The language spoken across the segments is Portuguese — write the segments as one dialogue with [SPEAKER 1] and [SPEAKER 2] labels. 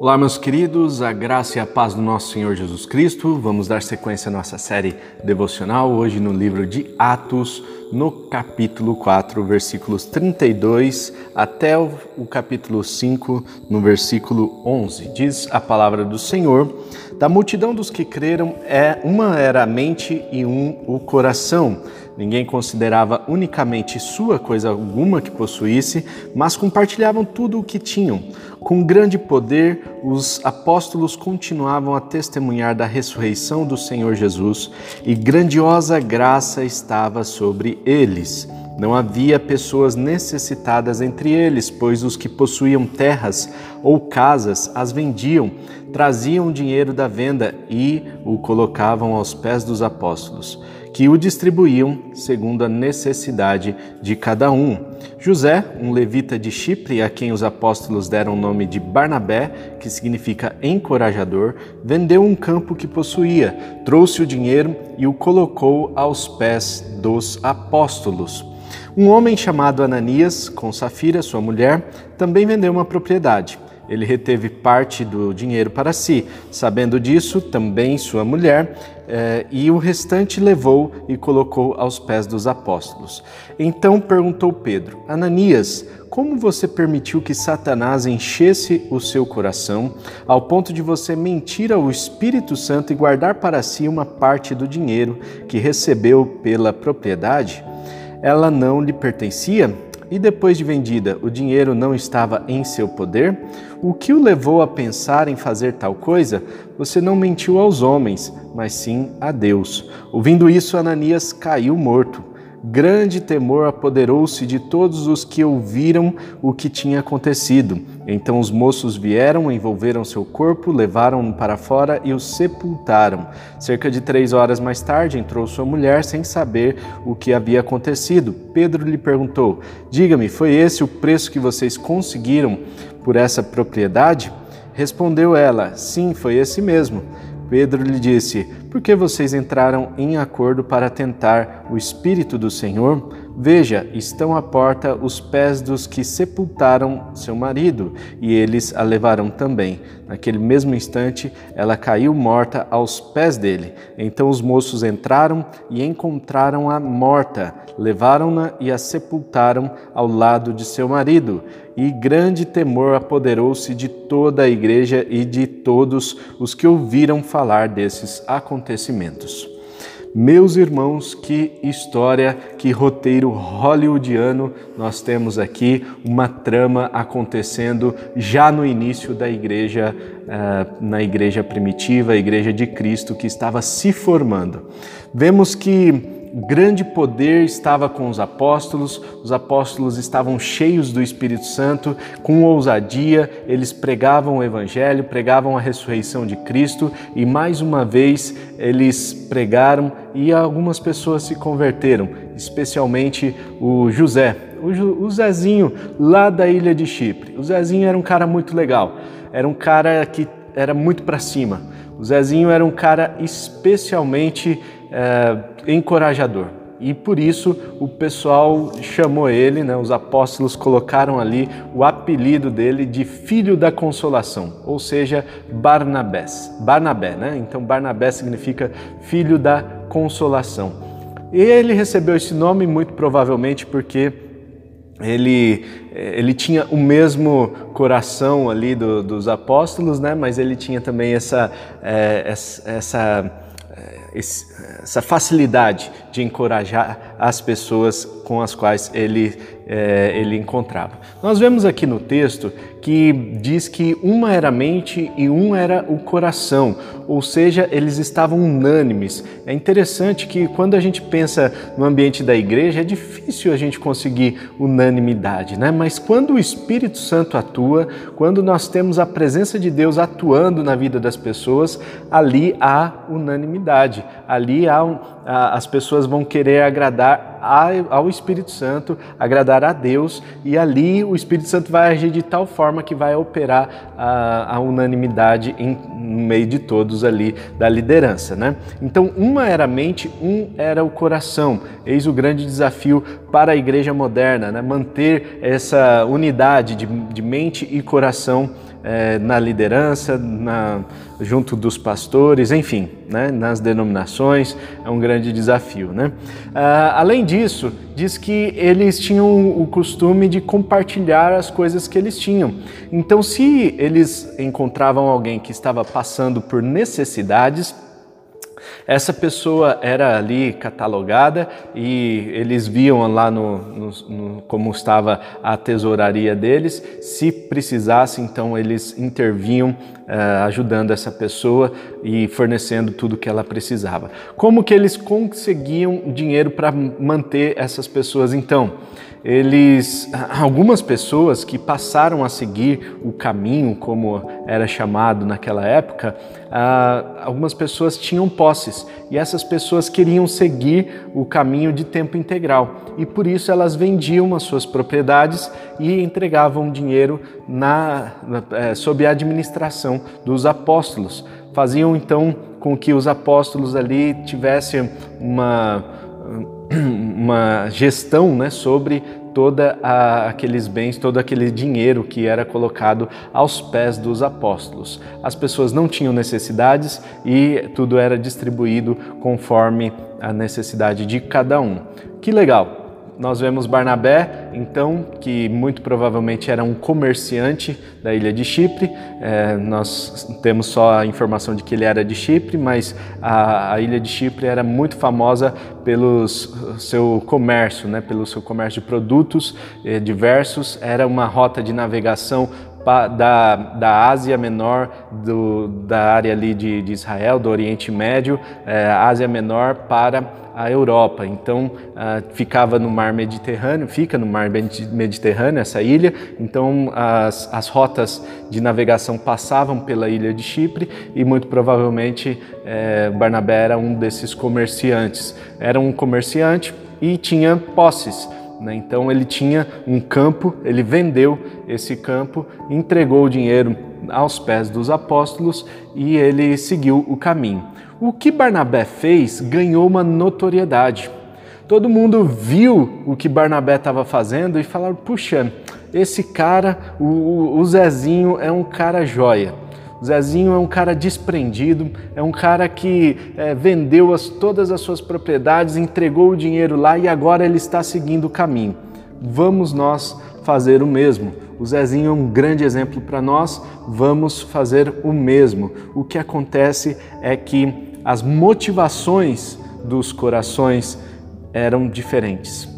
[SPEAKER 1] Olá, meus queridos, a graça e a paz do nosso Senhor Jesus Cristo. Vamos dar sequência à nossa série devocional, hoje no livro de Atos, no capítulo 4, versículos 32 até o capítulo 5, no versículo 11. Diz a palavra do Senhor: Da multidão dos que creram, é uma era a mente e um o coração. Ninguém considerava unicamente sua coisa alguma que possuísse, mas compartilhavam tudo o que tinham. Com grande poder, os apóstolos continuavam a testemunhar da ressurreição do Senhor Jesus e grandiosa graça estava sobre eles. Não havia pessoas necessitadas entre eles, pois os que possuíam terras ou casas as vendiam, traziam o dinheiro da venda e o colocavam aos pés dos apóstolos que o distribuíam segundo a necessidade de cada um. José, um levita de Chipre, a quem os apóstolos deram o nome de Barnabé, que significa encorajador, vendeu um campo que possuía, trouxe o dinheiro e o colocou aos pés dos apóstolos. Um homem chamado Ananias, com Safira, sua mulher, também vendeu uma propriedade ele reteve parte do dinheiro para si. Sabendo disso, também sua mulher, eh, e o restante levou e colocou aos pés dos apóstolos. Então perguntou Pedro: Ananias, como você permitiu que Satanás enchesse o seu coração, ao ponto de você mentir ao Espírito Santo e guardar para si uma parte do dinheiro que recebeu pela propriedade? Ela não lhe pertencia? e depois de vendida o dinheiro não estava em seu poder? O que o levou a pensar em fazer tal coisa? Você não mentiu aos homens, mas sim a Deus. Ouvindo isso, Ananias caiu morto. Grande temor apoderou-se de todos os que ouviram o que tinha acontecido. Então os moços vieram, envolveram seu corpo, levaram-no para fora e o sepultaram. Cerca de três horas mais tarde entrou sua mulher sem saber o que havia acontecido. Pedro lhe perguntou: Diga-me, foi esse o preço que vocês conseguiram por essa propriedade? Respondeu ela: Sim, foi esse mesmo. Pedro lhe disse: Por que vocês entraram em acordo para tentar o Espírito do Senhor? Veja, estão à porta os pés dos que sepultaram seu marido, e eles a levarão também. Naquele mesmo instante, ela caiu morta aos pés dele. Então os moços entraram e encontraram-a morta, levaram-na e a sepultaram ao lado de seu marido. E grande temor apoderou-se de toda a igreja e de todos os que ouviram falar desses acontecimentos. Meus irmãos, que história, que roteiro hollywoodiano nós temos aqui, uma trama acontecendo já no início da igreja, uh, na igreja primitiva, a igreja de Cristo que estava se formando. Vemos que grande poder estava com os apóstolos, os apóstolos estavam cheios do Espírito Santo, com ousadia, eles pregavam o Evangelho, pregavam a ressurreição de Cristo e mais uma vez eles pregaram e algumas pessoas se converteram, especialmente o José, o Zezinho lá da ilha de Chipre. O Zezinho era um cara muito legal, era um cara que era muito para cima. O Zezinho era um cara especialmente é, encorajador. E por isso o pessoal chamou ele, né, os apóstolos colocaram ali o apelido dele de Filho da Consolação, ou seja, Barnabés. Barnabé, né? Então Barnabé significa Filho da Consolação. E ele recebeu esse nome muito provavelmente porque ele, ele tinha o mesmo coração ali do, dos apóstolos, né? mas ele tinha também essa, é, essa, essa essa facilidade de encorajar as pessoas com as quais ele, é, ele encontrava. Nós vemos aqui no texto que diz que uma era a mente e um era o coração, ou seja, eles estavam unânimes. É interessante que quando a gente pensa no ambiente da igreja, é difícil a gente conseguir unanimidade, né? Mas quando o Espírito Santo atua, quando nós temos a presença de Deus atuando na vida das pessoas, ali há unanimidade, ali há, as pessoas vão querer agradar ao Espírito Santo, agradar a Deus, e ali o Espírito Santo vai agir de tal forma que vai operar a, a unanimidade em, no meio de todos ali da liderança. Né? Então, uma era a mente, um era o coração. Eis o grande desafio para a igreja moderna, né? manter essa unidade de, de mente e coração é, na liderança, na, junto dos pastores, enfim, né, nas denominações, é um grande desafio. Né? Ah, além disso, diz que eles tinham o costume de compartilhar as coisas que eles tinham. Então, se eles encontravam alguém que estava passando por necessidades, essa pessoa era ali catalogada e eles viam lá no, no, no, como estava a tesouraria deles. Se precisasse, então eles intervinham uh, ajudando essa pessoa e fornecendo tudo que ela precisava. Como que eles conseguiam dinheiro para manter essas pessoas então? eles, algumas pessoas que passaram a seguir o caminho, como era chamado naquela época, algumas pessoas tinham posses e essas pessoas queriam seguir o caminho de tempo integral e por isso elas vendiam as suas propriedades e entregavam dinheiro na, na é, sob a administração dos apóstolos. Faziam então com que os apóstolos ali tivessem uma uma gestão né, sobre toda aqueles bens, todo aquele dinheiro que era colocado aos pés dos apóstolos. As pessoas não tinham necessidades e tudo era distribuído conforme a necessidade de cada um. Que legal! Nós vemos Barnabé, então, que muito provavelmente era um comerciante da ilha de Chipre. É, nós temos só a informação de que ele era de Chipre, mas a, a ilha de Chipre era muito famosa pelo seu comércio, né, pelo seu comércio de produtos eh, diversos. Era uma rota de navegação da, da Ásia Menor, do, da área ali de, de Israel, do Oriente Médio, é, Ásia Menor para a Europa. Então uh, ficava no mar Mediterrâneo, fica no mar Mediterrâneo essa ilha. Então as, as rotas de navegação passavam pela ilha de Chipre e muito provavelmente eh, Barnabé era um desses comerciantes. Era um comerciante e tinha posses. Né? Então ele tinha um campo, ele vendeu esse campo, entregou o dinheiro aos pés dos apóstolos e ele seguiu o caminho. O que Barnabé fez ganhou uma notoriedade. Todo mundo viu o que Barnabé estava fazendo e falaram: puxa, esse cara, o, o Zezinho, é um cara joia. Zezinho é um cara desprendido, é um cara que é, vendeu as, todas as suas propriedades, entregou o dinheiro lá e agora ele está seguindo o caminho. Vamos nós fazer o mesmo. O Zezinho é um grande exemplo para nós, vamos fazer o mesmo. O que acontece é que as motivações dos corações eram diferentes.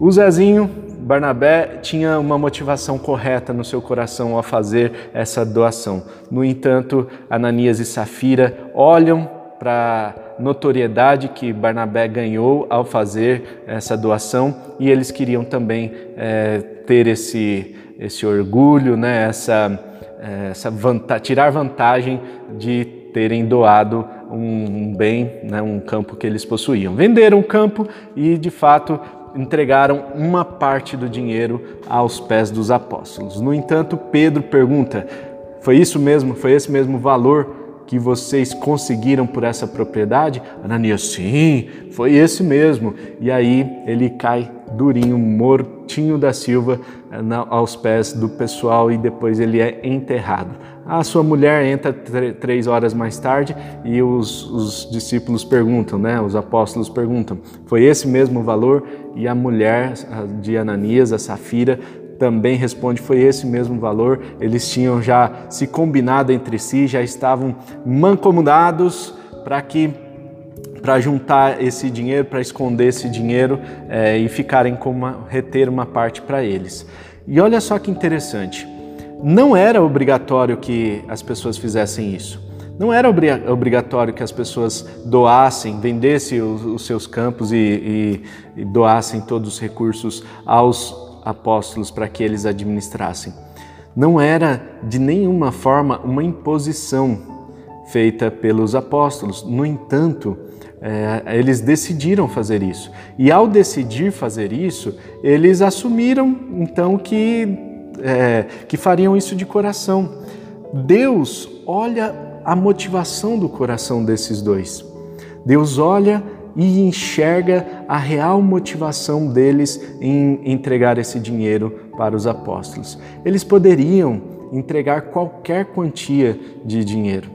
[SPEAKER 1] O Zezinho Barnabé tinha uma motivação correta no seu coração ao fazer essa doação. No entanto, Ananias e Safira olham para a notoriedade que Barnabé ganhou ao fazer essa doação e eles queriam também é, ter esse, esse orgulho, né, essa, é, essa tirar vantagem de terem doado um, bem, né, um campo que eles possuíam. Venderam o campo e, de fato, entregaram uma parte do dinheiro aos pés dos apóstolos. No entanto, Pedro pergunta: Foi isso mesmo? Foi esse mesmo valor que vocês conseguiram por essa propriedade? Ananias, sim, foi esse mesmo. E aí ele cai durinho, mortinho da Silva, eh, aos pés do pessoal e depois ele é enterrado. A sua mulher entra três horas mais tarde e os, os, discípulos perguntam, né? Os apóstolos perguntam: foi esse mesmo valor? E a mulher de Ananias, a Safira, também responde: foi esse mesmo valor. Eles tinham já se combinado entre si, já estavam mancomunados para que para juntar esse dinheiro, para esconder esse dinheiro é, e ficarem com uma, reter uma parte para eles. E olha só que interessante não era obrigatório que as pessoas fizessem isso. Não era obrigatório que as pessoas doassem, vendessem os, seus campos e, e, e doassem todos os recursos aos apóstolos para que eles administrassem. Não era de nenhuma forma uma imposição feita pelos apóstolos. No entanto, É, eles decidiram fazer isso. E ao decidir fazer isso, eles assumiram então que, é, que fariam isso de coração. Deus olha a motivação do coração desses dois. Deus olha e enxerga a real motivação deles em entregar esse dinheiro para os apóstolos. Eles poderiam entregar qualquer quantia de dinheiro.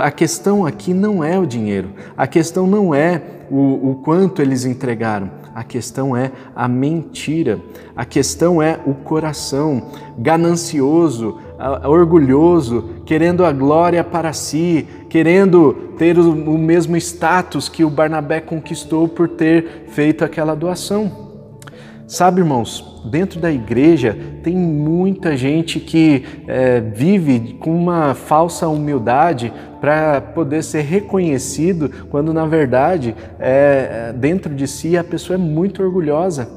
[SPEAKER 1] A questão aqui não é o dinheiro, a questão não é o, o quanto eles entregaram, a questão é a mentira, a questão é o coração ganancioso, orgulhoso, querendo a glória para si, querendo ter o, mesmo status que o Barnabé conquistou por ter feito aquela doação. Sabe, irmãos, dentro da igreja tem muita gente que é, vive com uma falsa humildade para poder ser reconhecido, quando na verdade é, dentro de si a pessoa é muito orgulhosa.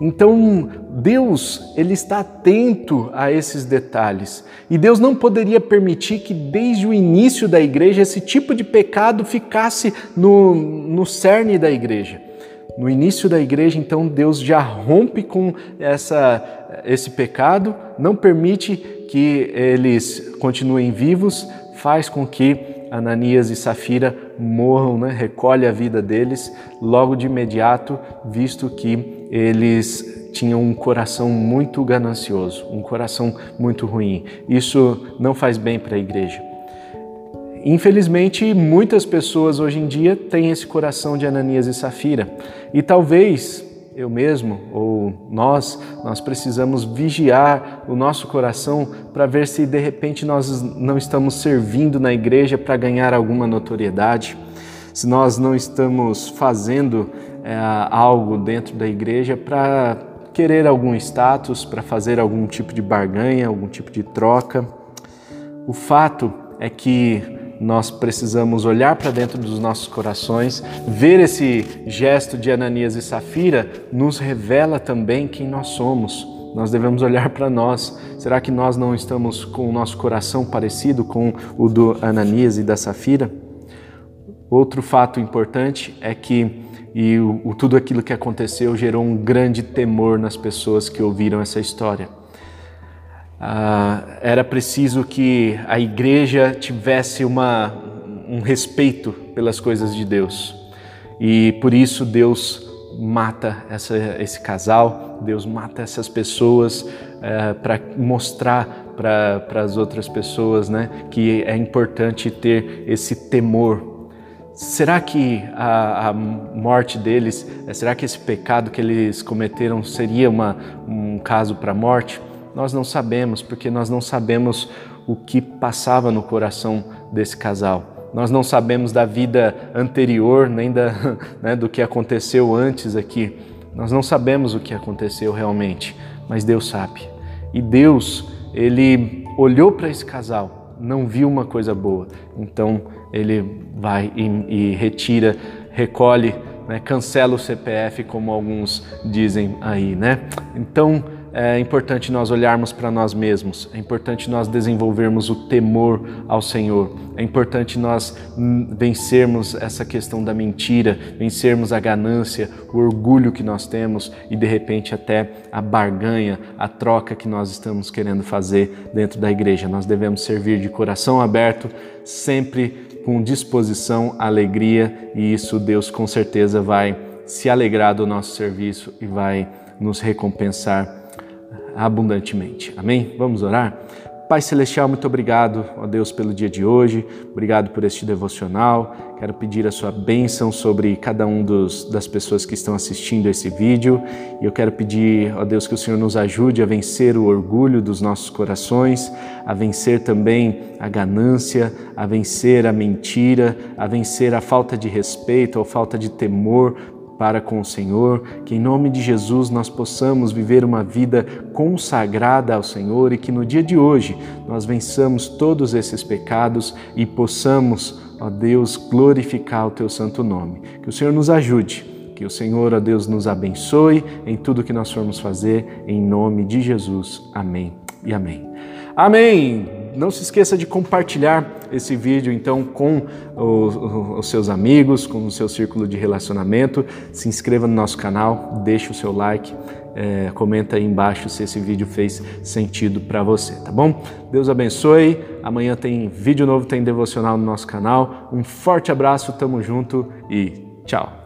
[SPEAKER 1] Então, Deus, ele está atento a esses detalhes. E Deus não poderia permitir que desde o início da igreja esse tipo de pecado ficasse no, no cerne da igreja. No início da igreja, então, Deus já rompe com essa, esse pecado, não permite que eles continuem vivos, faz com que Ananias e Safira morram, né? recolhe a vida deles logo de imediato, visto que eles tinham um coração muito ganancioso, um coração muito ruim. Isso não faz bem para a igreja. Infelizmente, muitas pessoas hoje em dia têm esse coração de Ananias e Safira. E talvez eu mesmo ou nós, nós precisamos vigiar o nosso coração para ver se de repente nós não estamos servindo na igreja para ganhar alguma notoriedade, se nós não estamos fazendo é, algo dentro da igreja para querer algum status, para fazer algum tipo de barganha, algum tipo de troca. O fato é que nós precisamos olhar para dentro dos nossos corações, ver esse gesto de Ananias e Safira, nos revela também quem nós somos. Nós devemos olhar para nós. Será que nós não estamos com o nosso coração parecido com o do Ananias e da Safira? Outro fato importante é que e o, tudo aquilo que aconteceu gerou um grande temor nas pessoas que ouviram essa história. Ah, era preciso que a igreja tivesse uma, um respeito pelas coisas de Deus. E por isso Deus mata essa, esse casal, Deus mata essas pessoas eh, para mostrar para as outras pessoas né, que é importante ter esse temor. Será que a, a morte deles, será que esse pecado que eles cometeram seria uma, um caso para a morte? Nós não sabemos, porque nós não sabemos o que passava no coração desse casal. Nós não sabemos da vida anterior, nem da, né, do que aconteceu antes aqui. Nós não sabemos o que aconteceu realmente, mas Deus sabe. E Deus, ele olhou para esse casal, não viu uma coisa boa. Então ele vai e, e retira, recolhe, né, cancela o CPF, como alguns dizem aí, né? Então é importante nós olharmos para nós mesmos, é importante nós desenvolvermos o temor ao Senhor, é importante nós vencermos essa questão da mentira, vencermos a ganância, o orgulho que nós temos e de repente até a barganha, a troca que nós estamos querendo fazer dentro da igreja. Nós devemos servir de coração aberto, sempre com disposição, alegria e isso Deus com certeza vai se alegrar do nosso serviço e vai nos recompensar abundantemente. Amém? Vamos orar? Pai Celestial, muito obrigado, ó Deus, pelo dia de hoje, obrigado por este devocional. Quero pedir a sua bênção sobre cada um dos, das pessoas que estão assistindo esse vídeo. E eu quero pedir, ó Deus, que o Senhor nos ajude a vencer o orgulho dos nossos corações, a vencer também a ganância, a vencer a mentira, a vencer a falta de respeito ou falta de temor para com o Senhor, que em nome de Jesus nós possamos viver uma vida consagrada ao Senhor e que no dia de hoje nós vençamos todos esses pecados e possamos, ó Deus, glorificar o teu santo nome. Que o Senhor nos ajude. Que o Senhor, ó Deus, nos abençoe em tudo que nós formos fazer, em nome de Jesus. Amém e amém. Amém! Não se esqueça de compartilhar esse vídeo então com os, seus amigos, com o seu círculo de relacionamento. Se inscreva no nosso canal, deixe o seu like. É, comenta aí embaixo se esse vídeo fez sentido para você, tá bom? Deus abençoe. Amanhã tem vídeo novo, tem devocional no nosso canal. Um forte abraço, tamo junto e tchau.